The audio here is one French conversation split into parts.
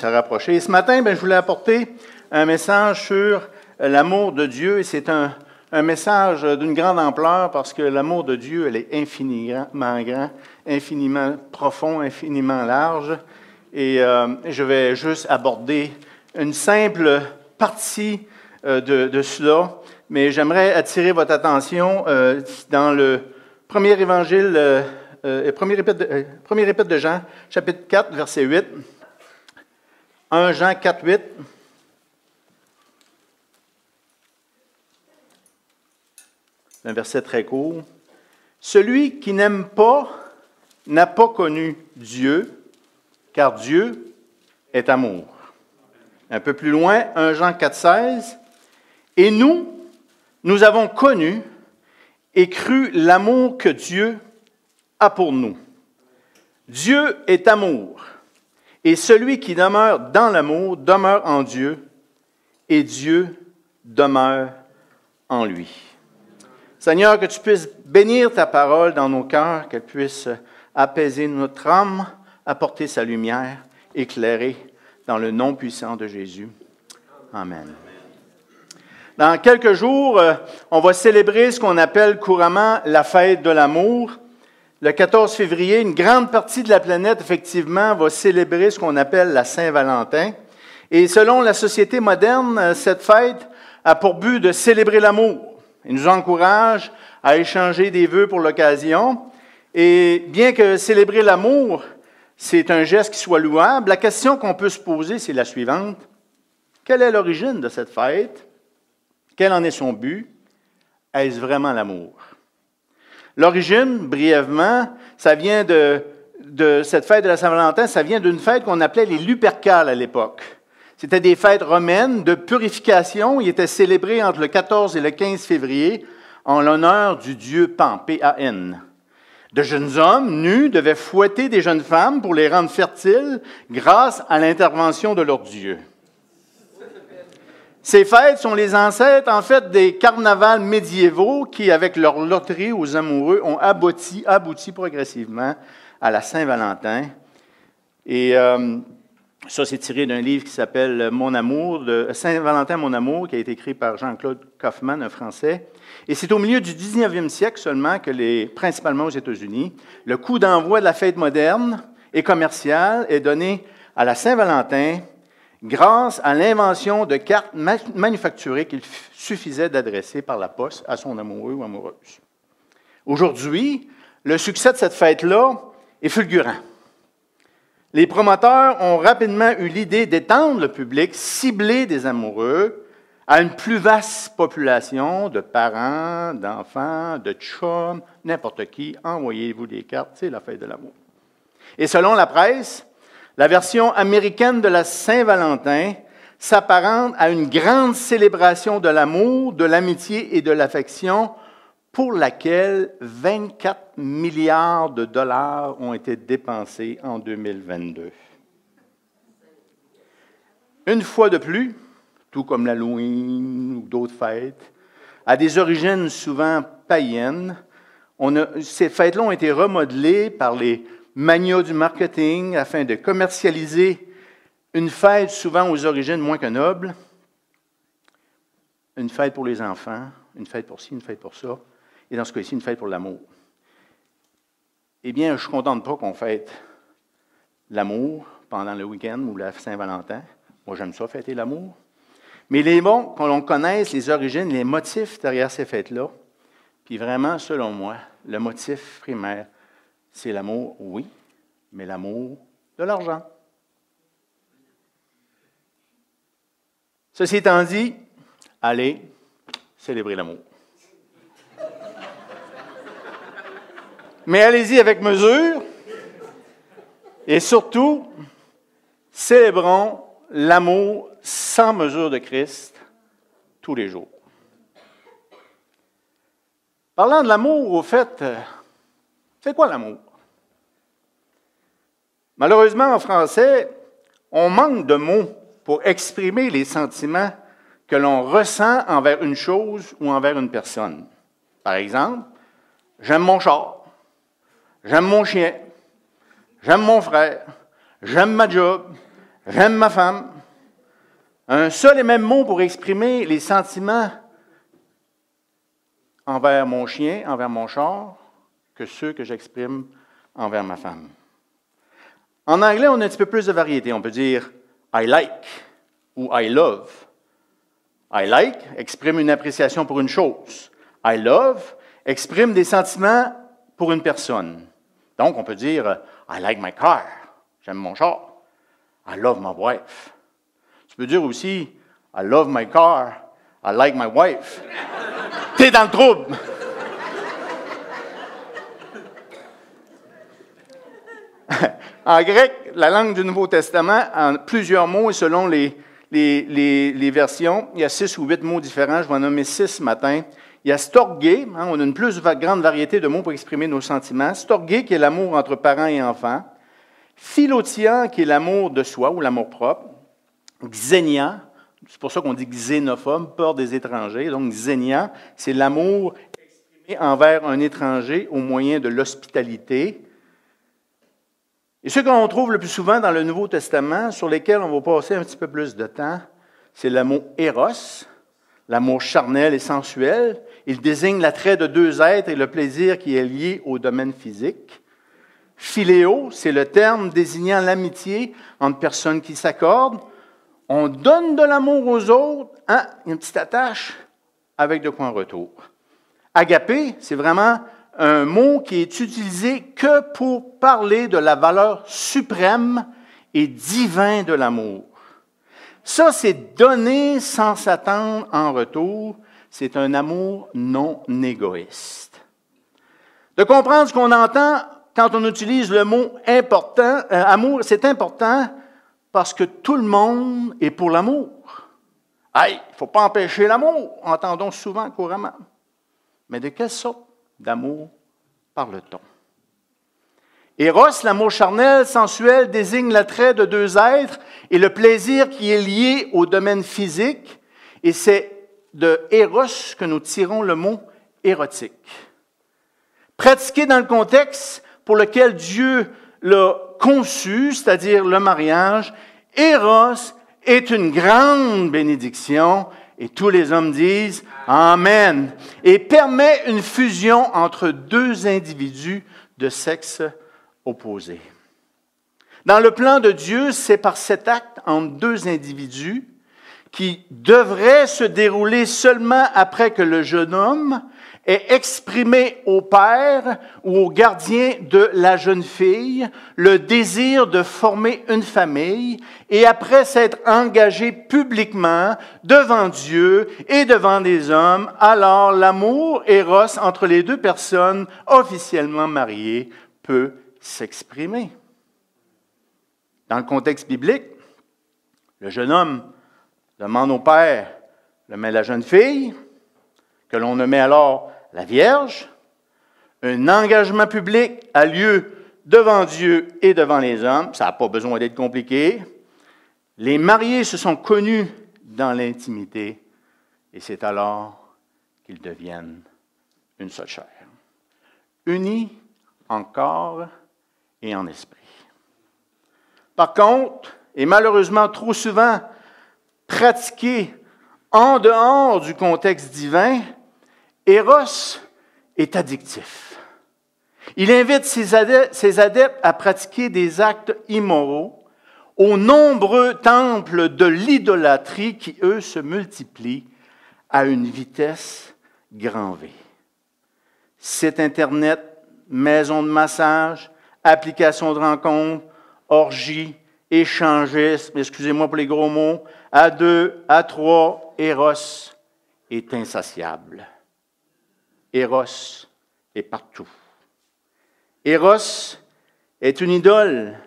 se rapprocher. Et ce matin, ben, je voulais apporter un message sur l'amour de Dieu. Et c'est un, un message d'une grande ampleur parce que l'amour de Dieu, elle est infiniment grand, infiniment profond, infiniment large. Et euh, je vais juste aborder une simple partie euh, de, de, cela, mais j'aimerais attirer votre attention euh, dans le premier évangile, euh, premier, épître premier épître de Jean, chapitre 4, verset 8. 1 Jean 4, 8. Un verset très court. Celui qui n'aime pas n'a pas connu Dieu, car Dieu est amour. Un peu plus loin, 1 Jean 4, 16. Et nous, nous avons connu et cru l'amour que Dieu a pour nous. Dieu est amour. Et celui qui demeure dans l'amour demeure en Dieu, et Dieu demeure en lui. Seigneur, que tu puisses bénir ta parole dans nos cœurs, qu'elle puisse apaiser notre âme, apporter sa lumière, éclairer dans le nom puissant de Jésus. Amen. Dans quelques jours, euh, on va célébrer ce qu'on appelle couramment la fête de l'amour. Le 14 février, une grande partie de la planète, effectivement, va célébrer ce qu'on appelle la Saint-Valentin. Et selon la société moderne, cette fête a pour but de célébrer l'amour. Il nous encourage à échanger des vœux pour l'occasion. Et bien que célébrer l'amour, c'est un geste qui soit louable, la question qu'on peut se poser, c'est la suivante. Quelle est l'origine de cette fête? Quel en est son but? Est-ce vraiment l'amour? L'origine, brièvement, ça vient de, cette fête de la Saint-Valentin, ça vient d'une fête qu'on appelait les Lupercales à l'époque. C'était des fêtes romaines de purification. Ils étaient célébrés entre le 14 et le 15 février en l'honneur du dieu Pan, P-A-N. De jeunes hommes nus devaient fouetter des jeunes femmes pour les rendre fertiles grâce à l'intervention de leur dieu. Ces fêtes sont les ancêtres, en fait, des carnavals médiévaux qui, avec leur loterie aux amoureux, ont abouti, abouti progressivement à la Saint-Valentin. Et euh, ça, c'est tiré d'un livre qui s'appelle Mon amour, de Saint-Valentin, mon amour, qui a été écrit par Jean-Claude Kaufmann, un Français. Et c'est au milieu du 19e siècle seulement que, les, principalement aux États-Unis, le coup d'envoi de la fête moderne et commerciale est donné à la Saint-Valentin grâce à l'invention de cartes manufacturées qu'il suffisait d'adresser par la poste à son amoureux ou amoureuse. Aujourd'hui, le succès de cette fête-là est fulgurant. Les promoteurs ont rapidement eu l'idée d'étendre le public ciblé des amoureux à une plus vaste population de parents, d'enfants, de chums, n'importe qui. Envoyez-vous des cartes, c'est la fête de l'amour. Et selon la presse, la version américaine de la Saint-Valentin s'apparente à une grande célébration de l'amour, de l'amitié et de l'affection pour laquelle 24 milliards de dollars ont été dépensés en 2022. Une fois de plus, tout comme l'Halloween ou d'autres fêtes, à des origines souvent païennes, ces fêtes-là ont été remodelées par les mania du marketing afin de commercialiser une fête souvent aux origines moins que nobles, une fête pour les enfants, une fête pour ci, une fête pour ça, et dans ce cas-ci, une fête pour l'amour. Eh bien, je ne contente pas qu'on fête l'amour pendant le week-end ou la Saint-Valentin. Moi, j'aime ça, fêter l'amour. Mais il est bon qu'on connaisse les origines, les motifs derrière ces fêtes-là. Puis vraiment, selon moi, le motif primaire, c'est l'amour, oui, mais l'amour de l'argent. Ceci étant dit, allez célébrer l'amour. Mais allez-y avec mesure et surtout, célébrons l'amour sans mesure de Christ tous les jours. Parlant de l'amour, au fait, c'est quoi l'amour? Malheureusement, en français, on manque de mots pour exprimer les sentiments que l'on ressent envers une chose ou envers une personne. Par exemple, j'aime mon char, j'aime mon chien, j'aime mon frère, j'aime ma job, J'aime ma femme. Un seul et même mot pour exprimer les sentiments envers mon chien, envers mon char, que ceux que j'exprime envers ma femme. En anglais, on a un petit peu plus de variété. On peut dire I like ou I love. I like exprime une appréciation pour une chose. I love exprime des sentiments pour une personne. Donc, on peut dire I like my car. J'aime mon char. I love my wife. Tu peux dire aussi I love my car. I like my wife. T'es dans le trouble. en grec, la langue du Nouveau Testament, en plusieurs mots et selon les, versions, il y a six ou huit mots différents. Je vais en nommer six ce matin. Il y a storgé, hein, on a une plus grande variété de mots pour exprimer nos sentiments. Storgé, qui est l'amour entre parents et enfants. Philotia, qui est l'amour de soi ou l'amour propre. Xénia, c'est pour ça qu'on dit xénophobe, peur des étrangers. Donc, xénia, c'est l'amour exprimé envers un étranger au moyen de l'hospitalité. Et ce qu'on trouve le plus souvent dans le Nouveau Testament, sur lesquels on va passer un petit peu plus de temps, c'est l'amour éros, l'amour charnel et sensuel. Il désigne l'attrait de deux êtres et le plaisir qui est lié au domaine physique. Philéo, c'est le terme désignant l'amitié entre personnes qui s'accordent. On donne de l'amour aux autres, hein, une petite attache avec de quoi en retour. Agapé, c'est vraiment un mot qui est utilisé que pour parler de la valeur suprême et divin de l'amour. Ça, c'est donner sans s'attendre en retour. C'est un amour non égoïste. De comprendre ce qu'on entend quand on utilise le mot important, euh, amour, c'est important parce que tout le monde est pour l'amour. Il ne faut pas empêcher l'amour, entendons souvent couramment. Mais de quelle sorte d'amour parle-t-on? Eros, l'amour charnel, sensuel, désigne l'attrait de deux êtres et le plaisir qui est lié au domaine physique. Et c'est de Eros que nous tirons le mot érotique. Pratiqué dans le contexte pour lequel Dieu l'a conçu, c'est-à-dire le mariage, Eros est une grande bénédiction et tous les hommes disent Amen. Et permet une fusion entre deux individus de sexe opposé. Dans le plan de Dieu, c'est par cet acte entre deux individus qui devrait se dérouler seulement après que le jeune homme est exprimé au père ou au gardien de la jeune fille le désir de former une famille et après s'être engagé publiquement devant Dieu et devant les hommes, alors l'amour éros entre les deux personnes officiellement mariées peut s'exprimer. Dans le contexte biblique, le jeune homme demande au père de mettre la jeune fille, que l'on nommait alors la Vierge, un engagement public a lieu devant Dieu et devant les hommes. Ça n'a pas besoin d'être compliqué. Les mariés se sont connus dans l'intimité et c'est alors qu'ils deviennent une seule chair. Unis en corps et en esprit. Par contre, et malheureusement trop souvent pratiqués en dehors du contexte divin, Eros est addictif. Il invite ses adeptes, à pratiquer des actes immoraux aux nombreux temples de l'idolâtrie qui, eux, se multiplient à une vitesse grand V. Site Internet, maison de massage, application de rencontre, orgie, échangisme, excusez-moi pour les gros mots, à deux, à trois, Eros est insatiable. Eros est partout. Eros est une idole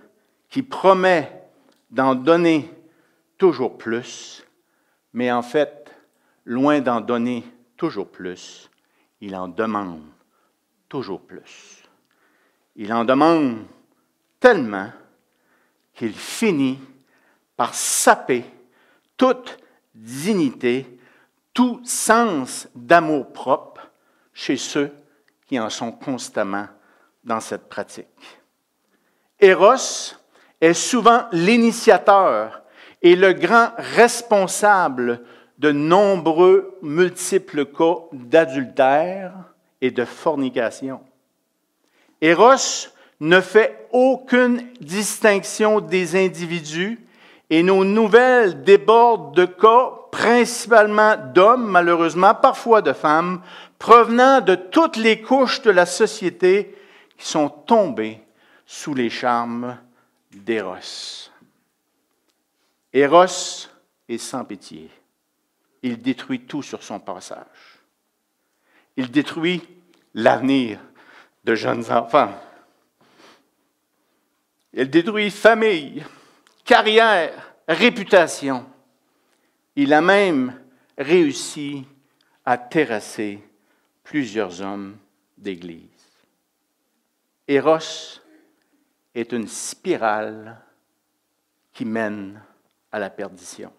qui promet d'en donner toujours plus, mais en fait, loin d'en donner toujours plus, il en demande toujours plus. Il en demande tellement qu'il finit par saper toute dignité, tout sens d'amour propre chez ceux qui en sont constamment dans cette pratique. Eros est souvent l'initiateur et le grand responsable de nombreux multiples cas d'adultère et de fornication. Eros ne fait aucune distinction des individus et nos nouvelles débordent de cas, principalement d'hommes, malheureusement, parfois de femmes, provenant de toutes les couches de la société qui sont tombés sous les charmes d'Éros. Éros est sans pitié. Il détruit tout sur son passage. Il détruit l'avenir de jeunes enfants. Il détruit famille, carrière, réputation. Il a même réussi à terrasser plusieurs hommes d'Église. Eros est une spirale qui mène à la perdition.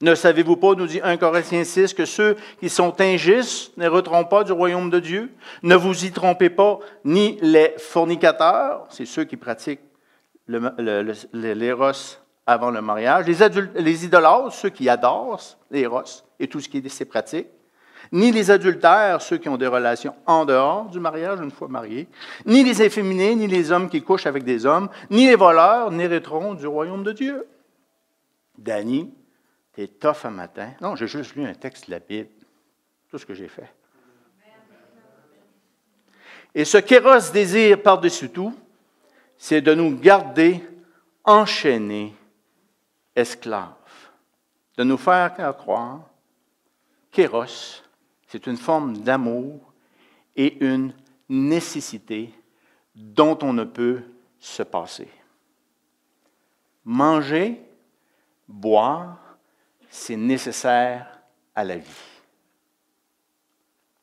Ne savez-vous pas, nous dit 1 Corinthiens 6, que ceux qui sont injustes n'hériteront pas du royaume de Dieu? Ne vous y trompez pas, ni les fornicateurs, c'est ceux qui pratiquent l'éros avant le mariage, les, idolâtres, ceux qui adorent l'éros et tout ce qui est ces pratiques, ni les adultères, ceux qui ont des relations en dehors du mariage une fois mariés, ni les efféminés, ni les hommes qui couchent avec des hommes, ni les voleurs n'hériteront du royaume de Dieu. Danny, t'es tough un matin. Non, j'ai juste lu un texte de la Bible. Tout ce que j'ai fait. Et ce qu'Éros désire par-dessus tout, c'est de nous garder enchaînés, esclaves, de nous faire croire qu'Éros c'est une forme d'amour et une nécessité dont on ne peut se passer. Manger, boire, c'est nécessaire à la vie.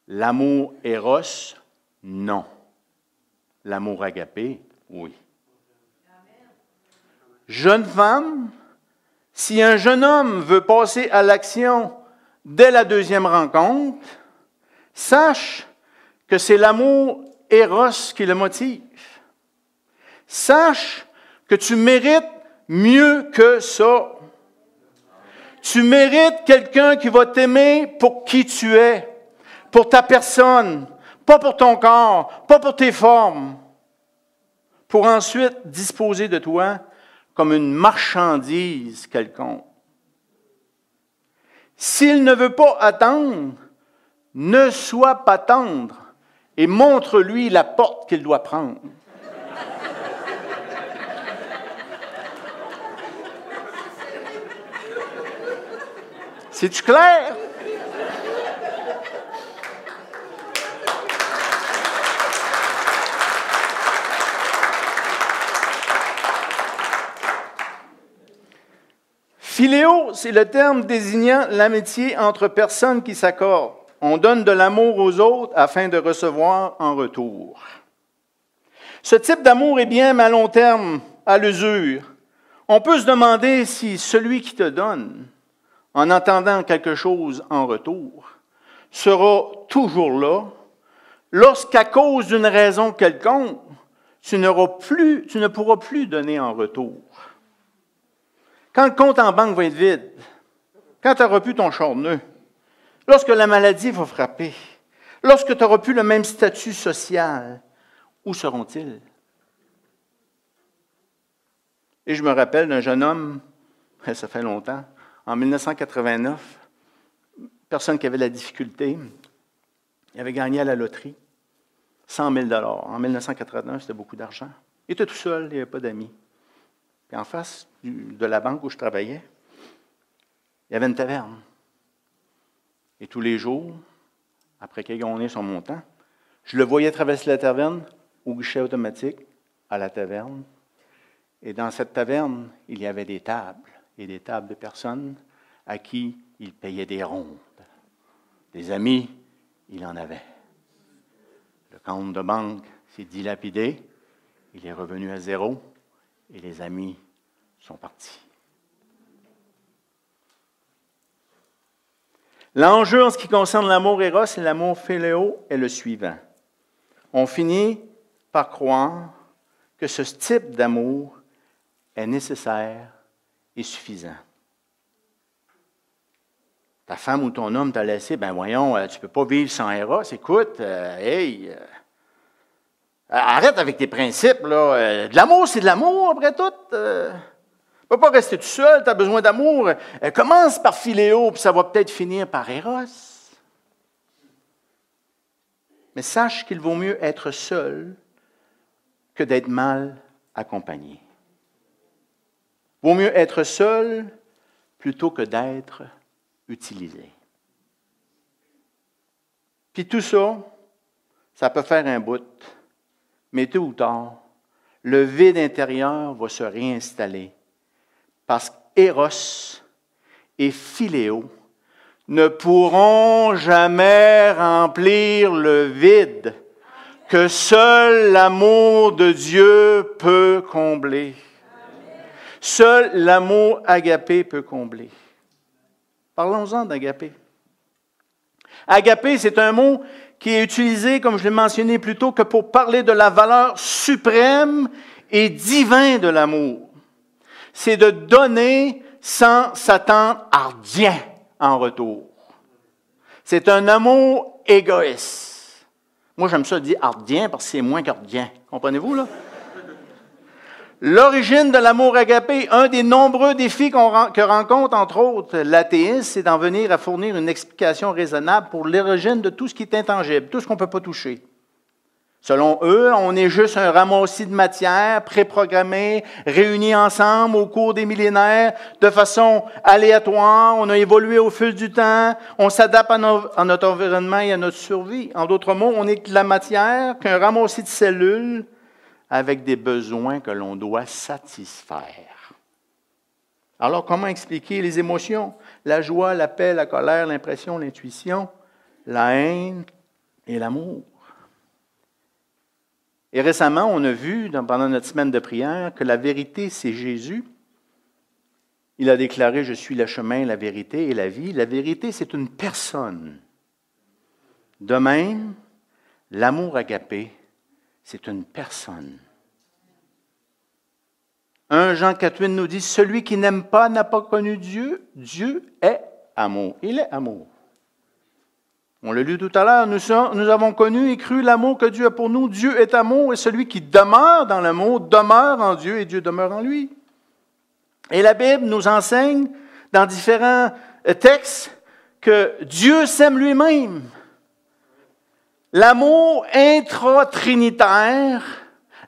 L'amour éros, non. L'amour agapé, oui. Jeune femme, si un jeune homme veut passer à l'action dès la deuxième rencontre, sache que c'est l'amour éros qui le motive. Sache que tu mérites mieux que ça. Tu mérites quelqu'un qui va t'aimer pour qui tu es, pour ta personne, pas pour ton corps, pas pour tes formes, pour ensuite disposer de toi comme une marchandise quelconque. S'il ne veut pas attendre, ne sois pas tendre et montre-lui la porte qu'il doit prendre. C'est-tu clair? Philéo, c'est le terme désignant l'amitié entre personnes qui s'accordent. On donne de l'amour aux autres afin de recevoir en retour. Ce type d'amour est bien à long terme, à l'usure. On peut se demander si celui qui te donne, en attendant quelque chose en retour, sera toujours là lorsqu'à cause d'une raison quelconque, tu, ne pourras plus donner en retour. Quand le compte en banque va être vide, quand tu auras plus ton charneux, lorsque la maladie va frapper, lorsque tu n'auras plus le même statut social, où seront-ils? Et je me rappelle d'un jeune homme, ça fait longtemps, en 1989, personne qui avait la difficulté, il avait gagné à la loterie 100 000 En 1989, c'était beaucoup d'argent. Il était tout seul, il n'y avait pas d'amis. Puis en face de la banque où je travaillais, il y avait une taverne. Et tous les jours, après qu'il ait gagné son montant, je le voyais traverser la taverne au guichet automatique à la taverne. Et dans cette taverne, il y avait des tables et des tables de personnes à qui il payait des rondes. Des amis, il en avait. Le compte de banque s'est dilapidé, il est revenu à zéro et les amis sont partis. L'enjeu en ce qui concerne l'amour éros et l'amour philéo est le suivant. On finit par croire que ce type d'amour est nécessaire et suffisant. Ta femme ou ton homme t'a laissé, ben voyons, euh, tu ne peux pas vivre sans Eros. Écoute, euh, hey, euh, arrête avec tes principes. Là. de l'amour, c'est de l'amour, après tout. tu ne peux pas rester tout seul, tu as besoin d'amour. commence par Philéo, puis ça va peut-être finir par Eros. Mais sache qu'il vaut mieux être seul que d'être mal accompagné. Vaut mieux être seul plutôt que d'être utilisé. Puis tout ça, ça peut faire un bout, mais tôt ou tard, le vide intérieur va se réinstaller parce qu'Eros et Philéo ne pourront jamais remplir le vide que seul l'amour de Dieu peut combler. Seul l'amour agapé peut combler. Parlons-en d'agapé. Agapé, c'est un mot qui est utilisé, comme je l'ai mentionné plus tôt, que pour parler de la valeur suprême et divine de l'amour. C'est de donner sans s'attendre à rien en retour. C'est un amour égoïste. Moi, j'aime ça dire ardien parce que c'est moins qu'ardien. Comprenez-vous, là? L'origine de l'amour agapé, un des nombreux défis que rencontre, entre autres, l'athéisme, c'est d'en venir à fournir une explication raisonnable pour l'origine de tout ce qui est intangible, tout ce qu'on ne peut pas toucher. Selon eux, on est juste un ramassis de matière préprogrammée, réunis ensemble au cours des millénaires de façon aléatoire. On a évolué au fil du temps. On s'adapte à, notre environnement et à notre survie. En d'autres mots, on est que la matière, qu'un ramassis de cellules avec des besoins que l'on doit satisfaire. Alors, comment expliquer les émotions? La joie, la paix, la colère, l'impression, l'intuition, la haine et l'amour. Et récemment, on a vu, pendant notre semaine de prière, que la vérité, c'est Jésus. Il a déclaré, je suis le chemin, la vérité et la vie. La vérité, c'est une personne. De même, l'amour agapé, c'est une personne. 1 Jean 4, nous dit, celui qui n'aime pas n'a pas connu Dieu. Dieu est amour. Il est amour. On l'a lu tout à l'heure, nous, avons connu et cru l'amour que Dieu a pour nous. Dieu est amour et celui qui demeure dans l'amour demeure en Dieu et Dieu demeure en lui. Et la Bible nous enseigne dans différents textes que Dieu s'aime lui-même. L'amour intra-trinitaire,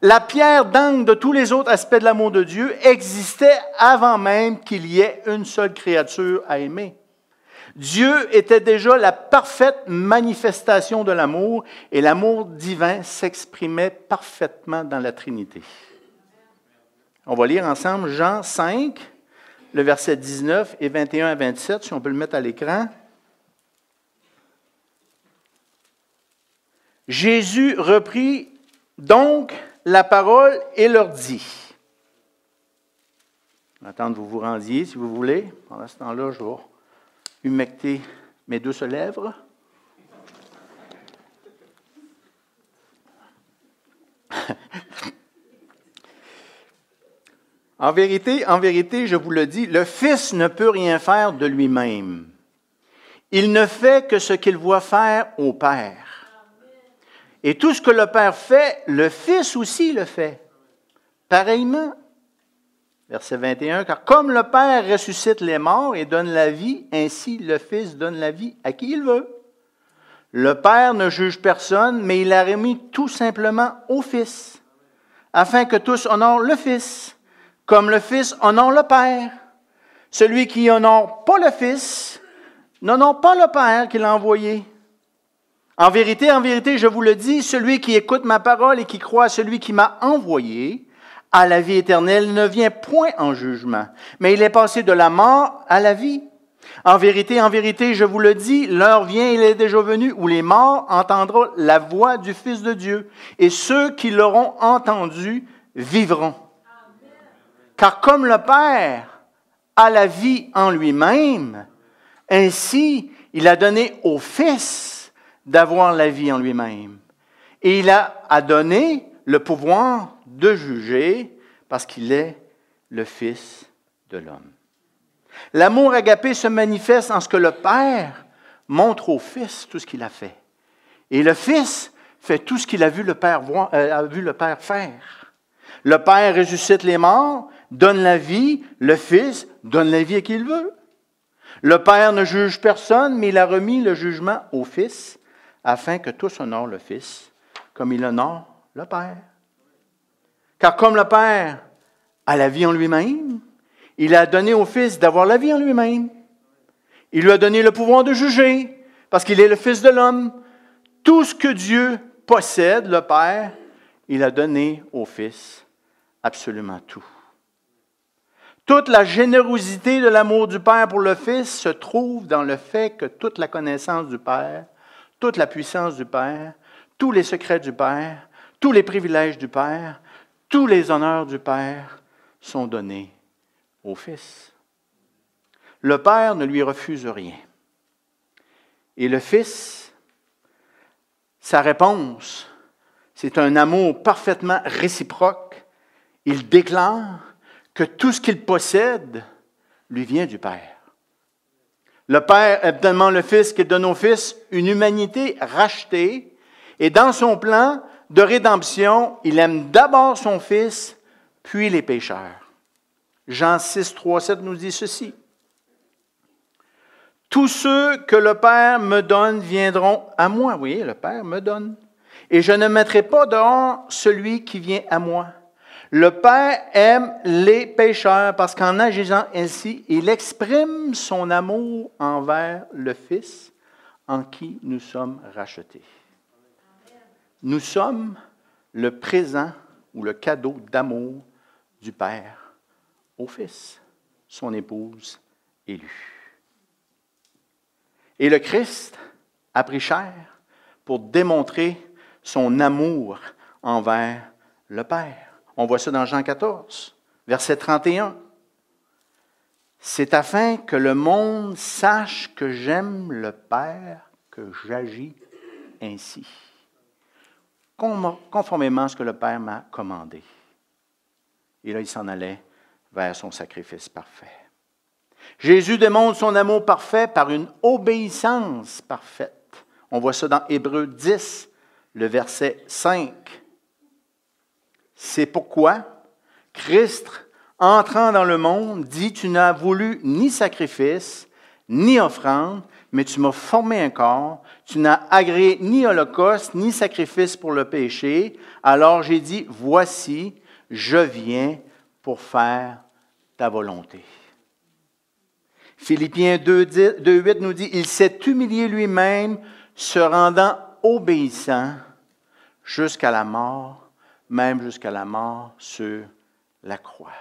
la pierre d'angle de tous les autres aspects de l'amour de Dieu existait avant même qu'il y ait une seule créature à aimer. Dieu était déjà la parfaite manifestation de l'amour et l'amour divin s'exprimait parfaitement dans la Trinité. On va lire ensemble Jean 5, le verset 19 et 21 à 27, si on peut le mettre à l'écran. Jésus reprit donc la parole et leur dit. Attends que vous vous rendiez, si vous voulez. Pendant ce temps-là, je vais humecter mes douces lèvres. en vérité, en vérité, je vous le dis, le Fils ne peut rien faire de lui-même. Il ne fait que ce qu'il voit faire au Père. Et tout ce que le Père fait, le Fils aussi le fait. Pareillement. Verset 21, car comme le Père ressuscite les morts et donne la vie, ainsi le Fils donne la vie à qui il veut. Le Père ne juge personne, mais il a remis tout simplement au Fils, afin que tous honorent le Fils, comme le Fils honore le Père. Celui qui honore pas le Fils n'honore pas le Père qui l'a envoyé. En vérité, en vérité, je vous le dis, celui qui écoute ma parole et qui croit à celui qui m'a envoyé, à la vie éternelle ne vient point en jugement, mais il est passé de la mort à la vie. En vérité, en vérité, je vous le dis, l'heure vient, il est déjà venu, où les morts entendront la voix du Fils de Dieu, et ceux qui l'auront entendu vivront. Car comme le Père a la vie en lui-même, ainsi il a donné au Fils d'avoir la vie en lui-même. Et il a, donné le pouvoir de juger parce qu'il est le Fils de l'homme. L'amour agapé se manifeste en ce que le Père montre au Fils tout ce qu'il a fait. Et le Fils fait tout ce qu'il a vu le Père, euh, a vu le Père faire. Le Père ressuscite les morts, donne la vie, le Fils donne la vie à qui il veut. Le Père ne juge personne, mais il a remis le jugement au Fils, afin que tous honorent le Fils, comme il honore le Père. Car comme le Père a la vie en lui-même, il a donné au Fils d'avoir la vie en lui-même. Il lui a donné le pouvoir de juger, parce qu'il est le Fils de l'homme. Tout ce que Dieu possède, le Père, il a donné au Fils absolument tout. Toute la générosité de l'amour du Père pour le Fils se trouve dans le fait que toute la connaissance du Père, toute la puissance du Père, tous les secrets du Père, tous les privilèges du Père, tous les honneurs du Père sont donnés au Fils. Le Père ne lui refuse rien. Et le Fils, sa réponse, c'est un amour parfaitement réciproque. Il déclare que tout ce qu'il possède lui vient du Père. Le Père est tellement le Fils qu'il donne au Fils une humanité rachetée, et dans son plan de rédemption, il aime d'abord son Fils, puis les pécheurs. Jean 6, 3, 7 nous dit ceci. Tous ceux que le Père me donne viendront à moi. Voyez, le Père me donne. Et je ne mettrai pas dehors celui qui vient à moi. Le Père aime les pécheurs parce qu'en agissant ainsi, il exprime son amour envers le Fils en qui nous sommes rachetés. Nous sommes le présent ou le cadeau d'amour du Père au Fils, son épouse élue. Et le Christ a pris chair pour démontrer son amour envers le Père. On voit ça dans Jean 14, verset 31. C'est afin que le monde sache que j'aime le Père, que j'agis ainsi, conformément à ce que le Père m'a commandé. Et là, il s'en allait vers son sacrifice parfait. Jésus démontre son amour parfait par une obéissance parfaite. On voit ça dans Hébreu 10, le verset 5. C'est pourquoi Christ, entrant dans le monde, dit, tu n'as voulu ni sacrifice, ni offrande, mais tu m'as formé un corps, tu n'as agréé ni holocauste, ni sacrifice pour le péché. Alors j'ai dit, voici, je viens pour faire ta volonté. Philippiens 2.8 nous dit, il s'est humilié lui-même, se rendant obéissant jusqu'à la mort même jusqu'à la mort sur la croix.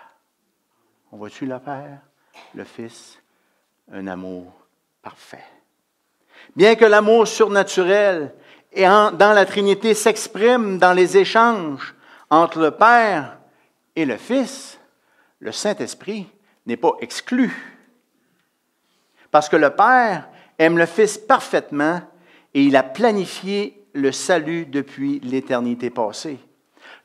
On voit-tu le Père, le Fils, un amour parfait? Bien que l'amour surnaturel et dans la Trinité s'exprime dans les échanges entre le Père et le Fils, le Saint-Esprit n'est pas exclu. Parce que le Père aime le Fils parfaitement et il a planifié le salut depuis l'éternité passée.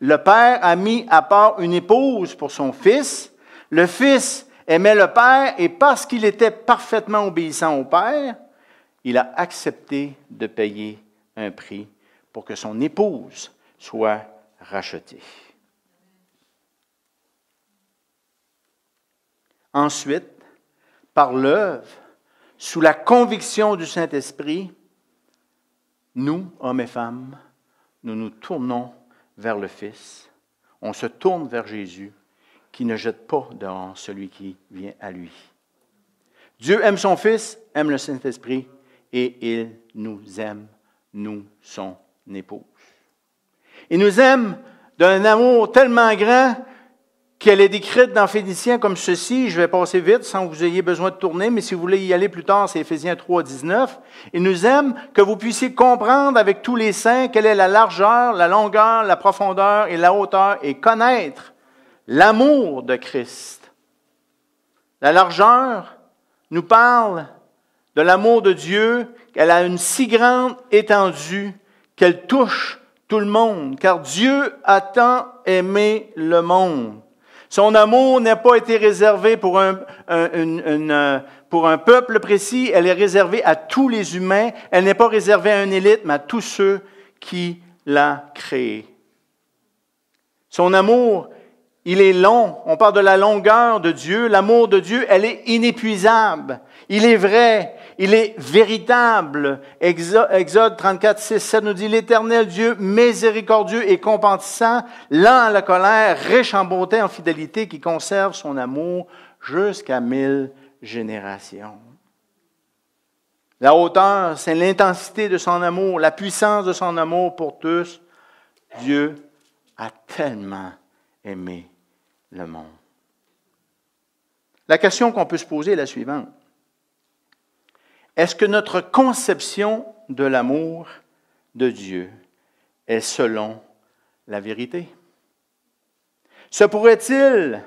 Le Père a mis à part une épouse pour son Fils. Le Fils aimait le Père et parce qu'il était parfaitement obéissant au Père, il a accepté de payer un prix pour que son épouse soit rachetée. Ensuite, par l'œuvre, sous la conviction du Saint-Esprit, nous, hommes et femmes, nous nous tournons vers le Fils, on se tourne vers Jésus, qui ne jette pas dehors celui qui vient à lui. Dieu aime son Fils, aime le Saint-Esprit, et il nous aime, nous, son épouse. Il nous aime d'un amour tellement grand qu'elle est décrite dans Phéniciens comme ceci. Je vais passer vite sans que vous ayez besoin de tourner, mais si vous voulez y aller plus tard, c'est Éphésiens 3, 19. Il nous aime que vous puissiez comprendre avec tous les saints quelle est la largeur, la longueur, la profondeur et la hauteur et connaître l'amour de Christ. La largeur nous parle de l'amour de Dieu, qu'elle a une si grande étendue qu'elle touche tout le monde, car Dieu a tant aimé le monde. Son amour n'a pas été réservé pour un, euh, pour un peuple précis, elle est réservée à tous les humains. Elle n'est pas réservée à une élite, mais à tous ceux qui l'a créé. Son amour, il est long. On parle de la longueur de Dieu. L'amour de Dieu, elle est inépuisable. Il est vrai. Il est véritable. Exode 34, 6, 7 nous dit, l'Éternel Dieu miséricordieux et compatissant, lent à la colère, riche en bonté, en fidélité, qui conserve son amour jusqu'à mille générations. La hauteur, c'est l'intensité de son amour, la puissance de son amour pour tous. Dieu a tellement aimé le monde. La question qu'on peut se poser est la suivante. Est-ce que notre conception de l'amour de Dieu est selon la vérité? Se pourrait-il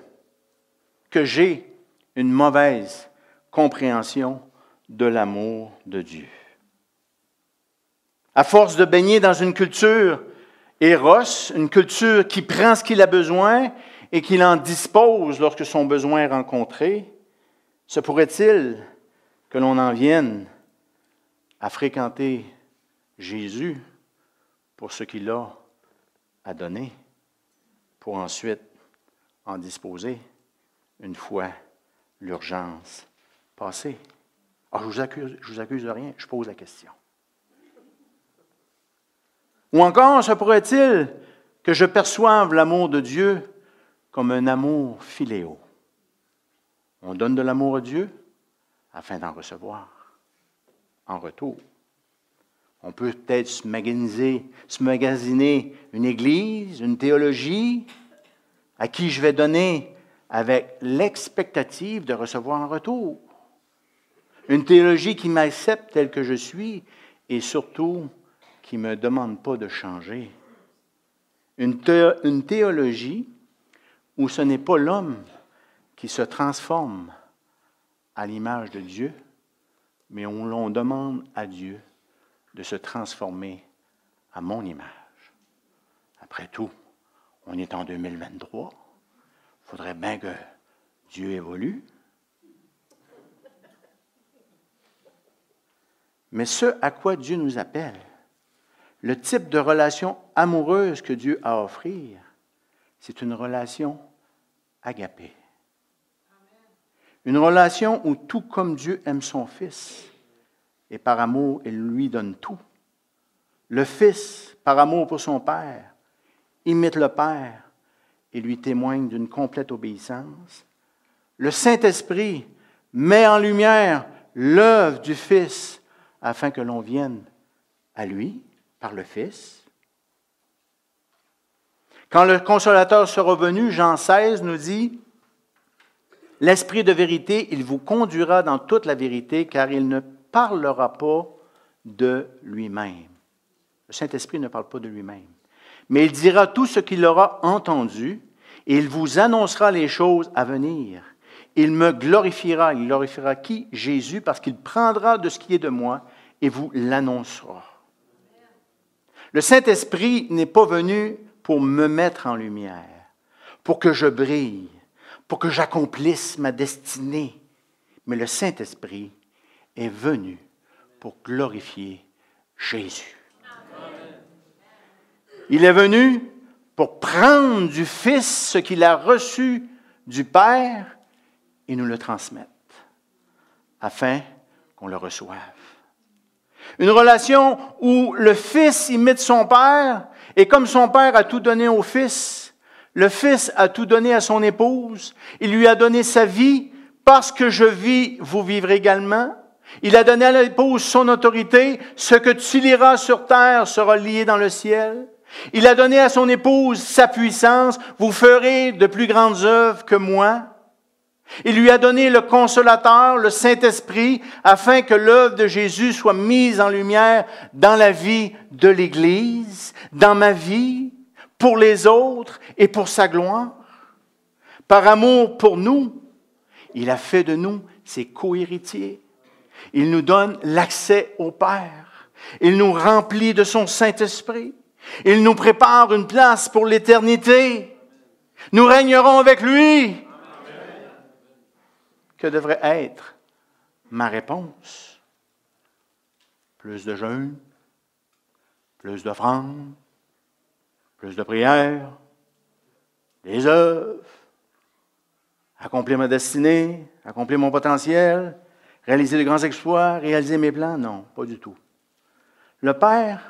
que j'ai une mauvaise compréhension de l'amour de Dieu? À force de baigner dans une culture éros, une culture qui prend ce qu'il a besoin et qui en dispose lorsque son besoin est rencontré, se pourrait-il que l'on en vienne à fréquenter Jésus pour ce qu'il a à donner, pour ensuite en disposer une fois l'urgence passée. Alors, je vous accuse, vous de rien, je pose la question. Ou encore, se pourrait-il que je perçoive l'amour de Dieu comme un amour filéo? On donne de l'amour à Dieu, afin d'en recevoir en retour. On peut peut-être se magasiner, se une église, une théologie, à qui je vais donner avec l'expectative de recevoir en retour. Une théologie qui m'accepte tel que je suis et surtout qui ne me demande pas de changer. Une, une théologie où ce n'est pas l'homme qui se transforme, à l'image de Dieu, mais on, l'on demande à Dieu de se transformer à mon image. Après tout, on est en 2023. Il faudrait bien que Dieu évolue. Mais ce à quoi Dieu nous appelle, le type de relation amoureuse que Dieu a à offrir, c'est une relation agapée. Une relation où tout comme Dieu aime son Fils, et par amour, il lui donne tout. Le Fils, par amour pour son Père, imite le Père et lui témoigne d'une complète obéissance. Le Saint-Esprit met en lumière l'œuvre du Fils afin que l'on vienne à lui par le Fils. Quand le consolateur sera venu, Jean 16 nous dit, L'Esprit de vérité, il vous conduira dans toute la vérité, car il ne parlera pas de lui-même. Le Saint-Esprit ne parle pas de lui-même. Mais il dira tout ce qu'il aura entendu, et il vous annoncera les choses à venir. Il me glorifiera. Il glorifiera qui? Jésus, parce qu'il prendra de ce qui est de moi et vous l'annoncera. Le Saint-Esprit n'est pas venu pour me mettre en lumière, pour que je brille pour que j'accomplisse ma destinée. Mais le Saint-Esprit est venu pour glorifier Jésus. Il est venu pour prendre du Fils ce qu'il a reçu du Père et nous le transmettre, afin qu'on le reçoive. Une relation où le Fils imite son Père, et comme son Père a tout donné au Fils, le Fils a tout donné à son épouse. Il lui a donné sa vie. Parce que je vis, vous vivrez également. Il a donné à l'épouse son autorité. Ce que tu liras sur terre sera lié dans le ciel. Il a donné à son épouse sa puissance. Vous ferez de plus grandes œuvres que moi. Il lui a donné le consolateur, le Saint-Esprit, afin que l'œuvre de Jésus soit mise en lumière dans la vie de l'Église, dans ma vie, pour les autres et pour sa gloire. Par amour pour nous, il a fait de nous ses co-héritiers. Il nous donne l'accès au Père. Il nous remplit de son Saint-Esprit. Il nous prépare une place pour l'éternité. Nous régnerons avec lui. Que devrait être ma réponse? Plus de jeûne, plus d'offrandes, plus de prières, des œuvres, accomplir ma destinée, accomplir mon potentiel, réaliser de grands exploits, réaliser mes plans? Non, pas du tout. Le Père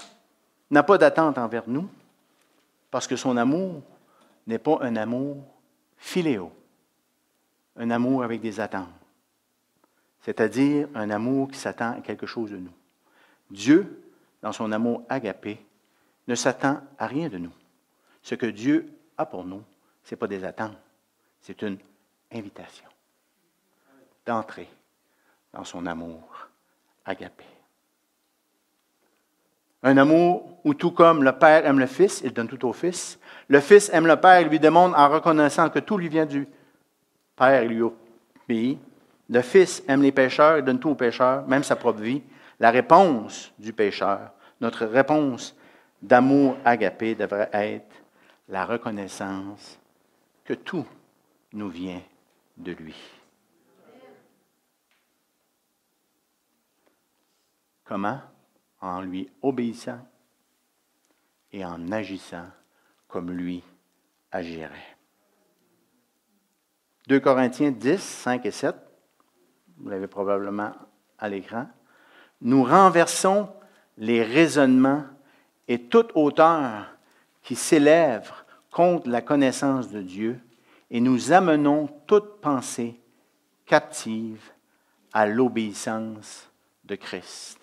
n'a pas d'attente envers nous parce que son amour n'est pas un amour filéo, un amour avec des attentes, c'est-à-dire un amour qui s'attend à quelque chose de nous. Dieu, dans son amour agapé, ne s'attend à rien de nous. Ce que Dieu a pour nous, ce n'est pas des attentes, c'est une invitation d'entrer dans son amour agapé. Un amour où tout comme le Père aime le Fils, il donne tout au Fils. Le Fils aime le Père, il lui demande en reconnaissant que tout lui vient du Père, il lui obéit. Le Fils aime les pécheurs, il donne tout aux pécheurs, même sa propre vie. La réponse du pécheur, notre réponse d'amour agapé devrait être la reconnaissance que tout nous vient de lui. Comment? En lui obéissant et en agissant comme lui agirait. 2 Corinthiens 10, 5 et 7, vous l'avez probablement à l'écran. Nous renversons les raisonnements et toute hauteur qui s'élève contre la connaissance de Dieu et nous amenons toute pensée captive à l'obéissance de Christ.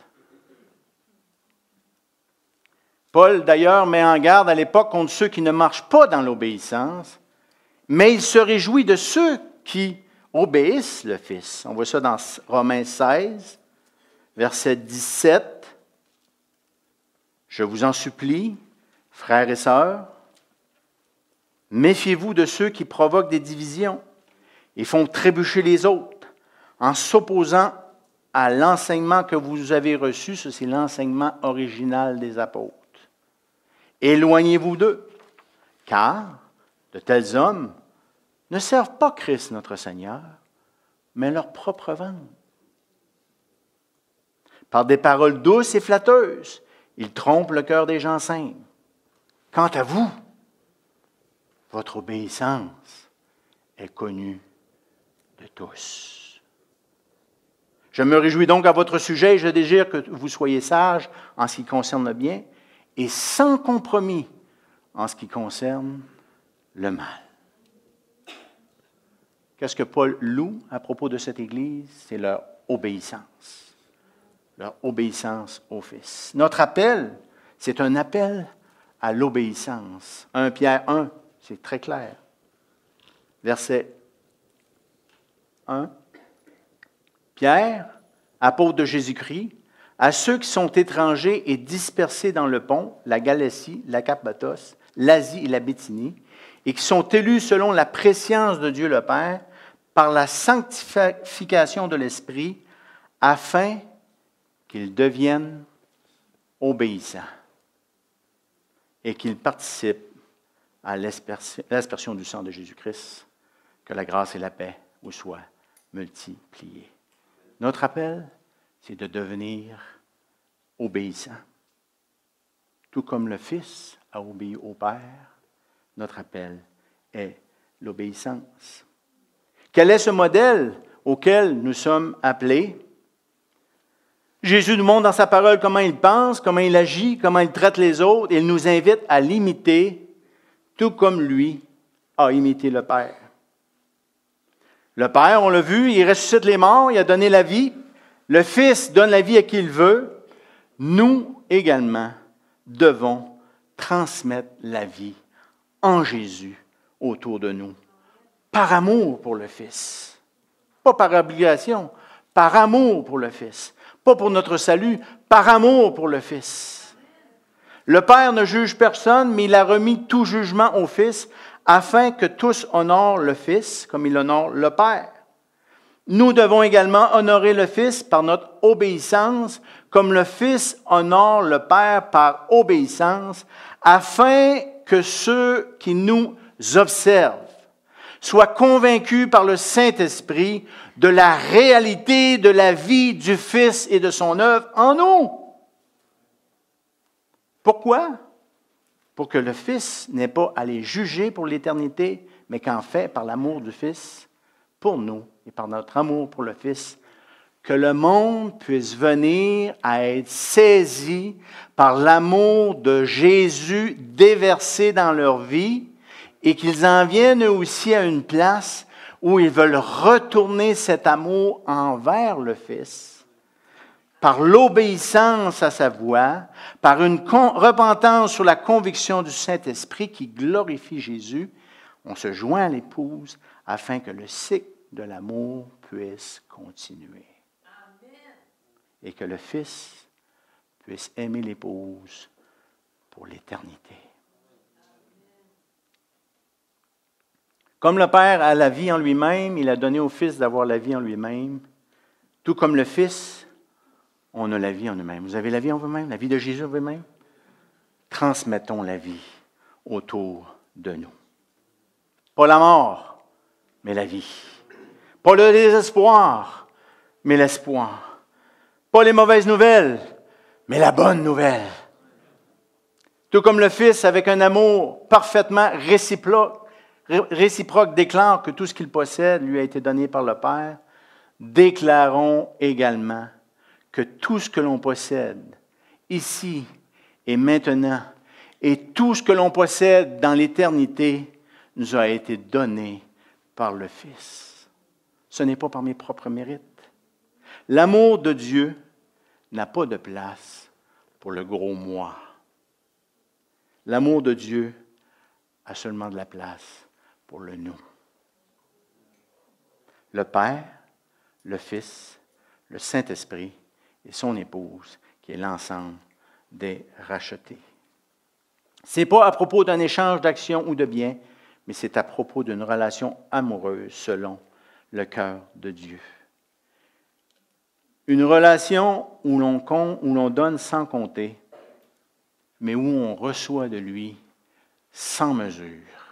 Paul, d'ailleurs, met en garde à l'époque contre ceux qui ne marchent pas dans l'obéissance, mais il se réjouit de ceux qui obéissent le Fils. On voit ça dans Romains 16, verset 17. Je vous en supplie, frères et sœurs, méfiez-vous de ceux qui provoquent des divisions et font trébucher les autres en s'opposant à l'enseignement que vous avez reçu, c'est l'enseignement original des apôtres. Éloignez-vous d'eux, car de tels hommes ne servent pas Christ notre Seigneur, mais leur propre ventre. Par des paroles douces et flatteuses, ils trompent le cœur des gens simples. Quant à vous, votre obéissance est connue de tous. Je me réjouis donc à votre sujet et je désire que vous soyez sages en ce qui concerne le bien et sans compromis en ce qui concerne le mal. Qu'est-ce que Paul loue à propos de cette Église? C'est leur obéissance. Leur obéissance au Fils. Notre appel, c'est un appel à l'obéissance. 1 Pierre 1, c'est très clair. Verset 1. Pierre, apôtre de Jésus-Christ, à ceux qui sont étrangers et dispersés dans le pont, la Galatie, la Cappadoce, l'Asie et la Bithynie, et qui sont élus selon la préscience de Dieu le Père, par la sanctification de l'Esprit, afin qu'ils deviennent obéissants et qu'ils participent à l'aspersion du sang de Jésus-Christ, que la grâce et la paix vous soient multipliées. Notre appel, c'est de devenir obéissant. Tout comme le Fils a obéi au Père, notre appel est l'obéissance. Quel est ce modèle auquel nous sommes appelés? Jésus nous montre dans sa parole comment il pense, comment il agit, comment il traite les autres. Il nous invite à l'imiter, tout comme lui a imité le Père. Le Père, on l'a vu, il ressuscite les morts, il a donné la vie. Le Fils donne la vie à qui il veut. Nous également devons transmettre la vie en Jésus autour de nous, par amour pour le Fils. Pas par obligation, par amour pour le Fils. Pas pour notre salut, par amour pour le Fils. Le Père ne juge personne, mais il a remis tout jugement au Fils, afin que tous honorent le Fils comme il honore le Père. nous devons également honorer le Fils par notre obéissance, comme le Fils honore le Père par obéissance, afin que ceux qui nous observent soient convaincus par le Saint-Esprit de la réalité de la vie du Fils et de son œuvre en nous. Pourquoi? Pour que le Fils n'ait pas à les juger pour l'éternité, mais qu'en fait, par l'amour du Fils, pour nous et par notre amour pour le Fils, que le monde puisse venir à être saisi par l'amour de Jésus déversé dans leur vie et qu'ils en viennent aussi à une place où ils veulent retourner cet amour envers le Fils par l'obéissance à sa voix, par une repentance sur la conviction du Saint-Esprit qui glorifie Jésus, on se joint à l'épouse afin que le cycle de l'amour puisse continuer. Et que le Fils puisse aimer l'épouse pour l'éternité. Comme le Père a la vie en lui-même, il a donné au Fils d'avoir la vie en lui-même. Tout comme le Fils, on a la vie en nous-mêmes. Vous avez la vie en vous-même, la vie de Jésus en vous-même? Transmettons la vie autour de nous. Pas la mort, mais la vie. Pas le désespoir, mais l'espoir. Pas les mauvaises nouvelles, mais la bonne nouvelle. Tout comme le Fils, avec un amour parfaitement réciproque, réciproque, déclare que tout ce qu'il possède lui a été donné par le Père, déclarons également que tout ce que l'on possède ici et maintenant, et tout ce que l'on possède dans l'éternité, nous a été donné par le Fils ce n'est pas par mes propres mérites. L'amour de Dieu n'a pas de place pour le gros moi. L'amour de Dieu a seulement de la place le nous. Le Père, le Fils, le Saint-Esprit et son épouse, qui est l'ensemble des rachetés. Ce n'est pas à propos d'un échange d'actions ou de biens, mais c'est à propos d'une relation amoureuse selon le cœur de Dieu. Une relation où l'on, où l'on donne sans compter, mais où on reçoit de lui sans mesure.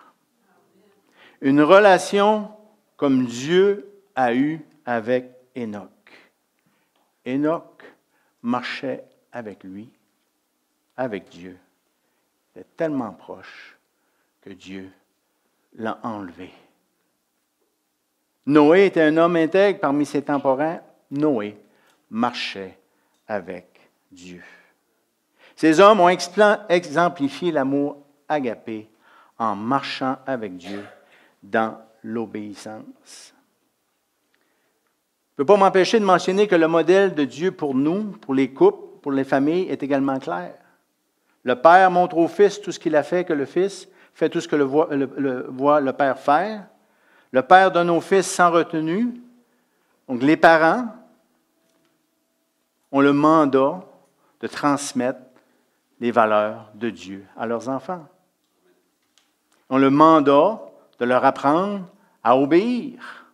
Une relation comme Dieu a eu avec Enoch. Enoch marchait avec lui, avec Dieu. Il est tellement proche que Dieu l'a enlevé. Noé était un homme intègre parmi ses temporains. Noé marchait avec Dieu. Ces hommes ont exemplifié l'amour agapé en marchant avec Dieu dans l'obéissance. Je ne peux pas m'empêcher de mentionner que le modèle de Dieu pour nous, pour les couples, pour les familles, est également clair. Le Père montre au Fils tout ce qu'il a fait, que le Fils fait tout ce que le voit le Père faire. Le Père donne au Fils sans retenue. Donc les parents ont le mandat de transmettre les valeurs de Dieu à leurs enfants. Ont le mandat de leur apprendre à obéir.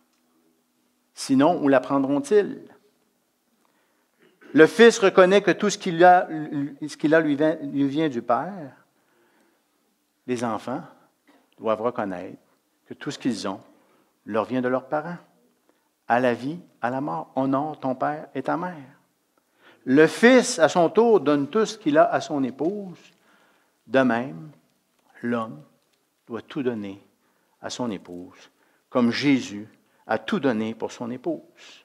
Sinon, où l'apprendront-ils? Le Fils reconnaît que tout ce qu'il a, lui vient du Père. Les enfants doivent reconnaître que tout ce qu'ils ont leur vient de leurs parents. À la vie, à la mort. Honore ton père et ta mère. Le fils, à son tour, donne tout ce qu'il a à son épouse. De même, l'homme doit tout donner à son épouse, comme Jésus a tout donné pour son épouse.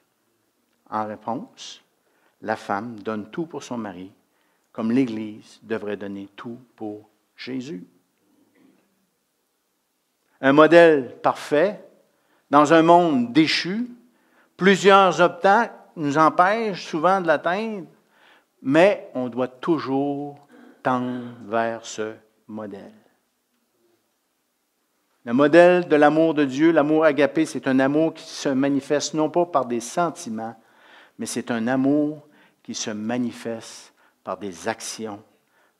En réponse, la femme donne tout pour son mari, comme l'Église devrait donner tout pour Jésus. Un modèle parfait dans un monde déchu. Plusieurs obstacles nous empêchent souvent de l'atteindre, mais on doit toujours tendre vers ce modèle. Le modèle de l'amour de Dieu, l'amour agapé, c'est un amour qui se manifeste non pas par des sentiments, mais c'est un amour qui se manifeste par des actions,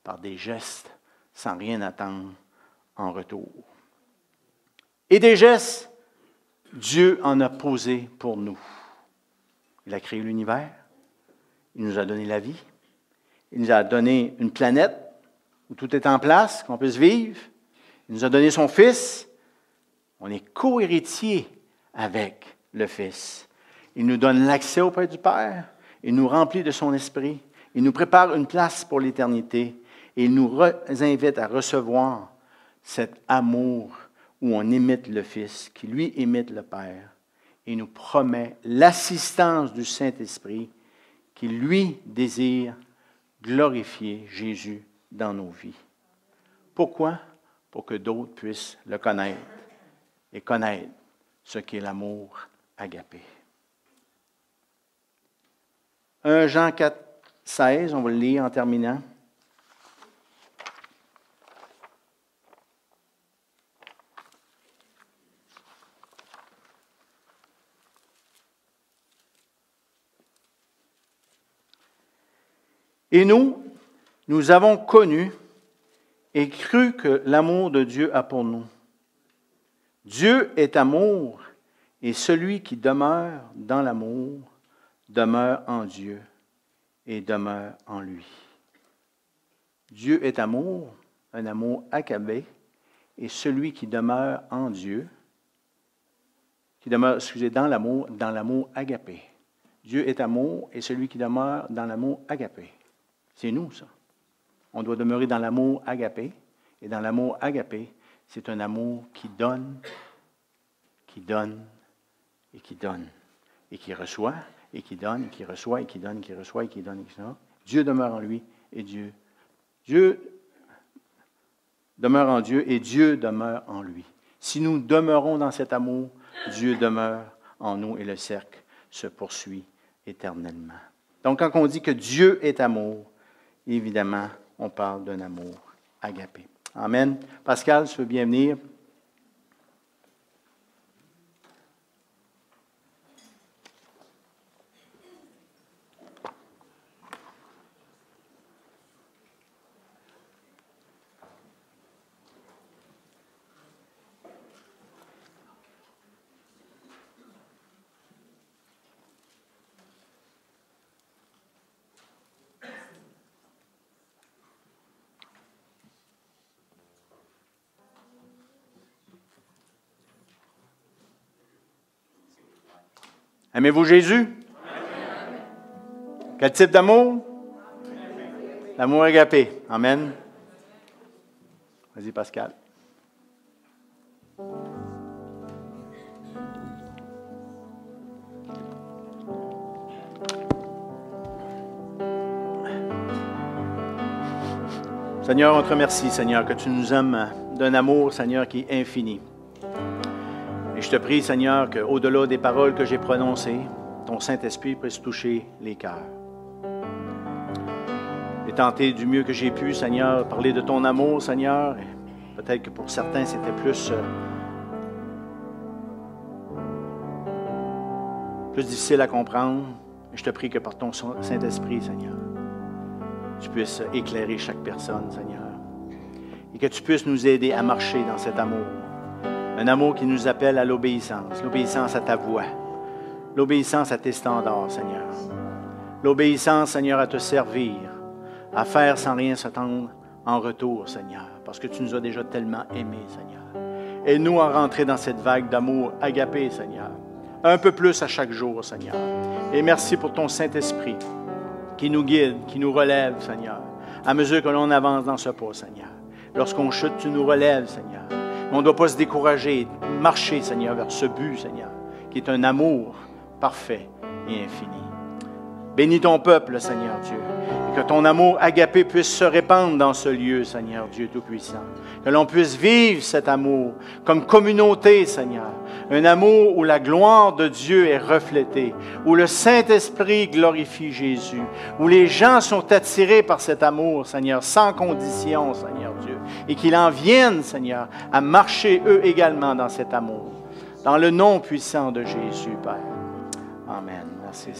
par des gestes, sans rien attendre en retour. Et des gestes Dieu en a posé pour nous. Il a créé l'univers. Il nous a donné la vie. Il nous a donné une planète où tout est en place, qu'on puisse vivre. Il nous a donné son Fils. On est co-héritier avec le Fils. Il nous donne l'accès auprès du Père. Il nous remplit de son esprit. Il nous prépare une place pour l'éternité. Et il nous invite à recevoir cet amour où on imite le Fils, qui lui imite le Père, et nous promet l'assistance du Saint-Esprit qui lui désire glorifier Jésus dans nos vies. Pourquoi? Pour que d'autres puissent le connaître et connaître ce qu'est l'amour agapé. 1 Jean 4, 16, on va le lire en terminant. Et nous, nous avons connu et cru que l'amour de Dieu a pour nous. Dieu est amour, et celui qui demeure dans l'amour demeure en Dieu et demeure en lui. Dieu est amour, un amour accabé, et celui qui demeure en Dieu, qui demeure, excusez, dans l'amour, dans l'amour agapé. Dieu est amour, et celui qui demeure dans l'amour agapé. C'est nous, ça. On doit demeurer dans l'amour agapé. Et dans l'amour agapé, c'est un amour qui donne, qui donne et qui donne. Et qui reçoit, et qui donne, et qui reçoit, et qui donne, et qui reçoit, et qui donne, et qui donne. Dieu demeure en lui, et Dieu. Dieu demeure en Dieu, et Dieu demeure en lui. Si nous demeurons dans cet amour, Dieu demeure en nous, et le cercle se poursuit éternellement. Donc, quand on dit que Dieu est amour, évidemment, on parle d'un amour agapé. Amen. Pascal, tu veux bien venir? Aimez-vous Jésus? Quel type d'amour? L'amour agapé. Amen. Vas-y, Pascal. Seigneur, on te remercie, Seigneur, que tu nous aimes d'un amour, Seigneur, qui est infini te prie, Seigneur, qu'au-delà des paroles que j'ai prononcées, ton Saint-Esprit puisse toucher les cœurs. J'ai tenté du mieux que j'ai pu, Seigneur, parler de ton amour, Seigneur. Peut-être que pour certains, c'était plus, euh, plus difficile à comprendre. Je te prie que par ton Saint-Esprit, Seigneur, tu puisses éclairer chaque personne, Seigneur. Et que tu puisses nous aider à marcher dans cet amour. Un amour qui nous appelle à l'obéissance, l'obéissance à ta voix, l'obéissance à tes standards, Seigneur. L'obéissance, Seigneur, à te servir, à faire sans rien s'attendre en retour, Seigneur, parce que tu nous as déjà tellement aimés, Seigneur. Et nous à rentrer dans cette vague d'amour agapé, Seigneur. Un peu plus à chaque jour, Seigneur. Et merci pour ton Saint-Esprit qui nous guide, qui nous relève, Seigneur, à mesure que l'on avance dans ce pas, Seigneur. Lorsqu'on chute, tu nous relèves, Seigneur. On ne doit pas se décourager, marcher, Seigneur, vers ce but, Seigneur, qui est un amour parfait et infini. Bénis ton peuple, Seigneur Dieu, et que ton amour agapé puisse se répandre dans ce lieu, Seigneur Dieu Tout-Puissant. Que l'on puisse vivre cet amour comme communauté, Seigneur. Un amour où la gloire de Dieu est reflétée, où le Saint-Esprit glorifie Jésus, où les gens sont attirés par cet amour, Seigneur, sans condition, Seigneur Dieu, et qu'ils en viennent, Seigneur, à marcher eux également dans cet amour. Dans le nom puissant de Jésus, Père. Amen. Merci.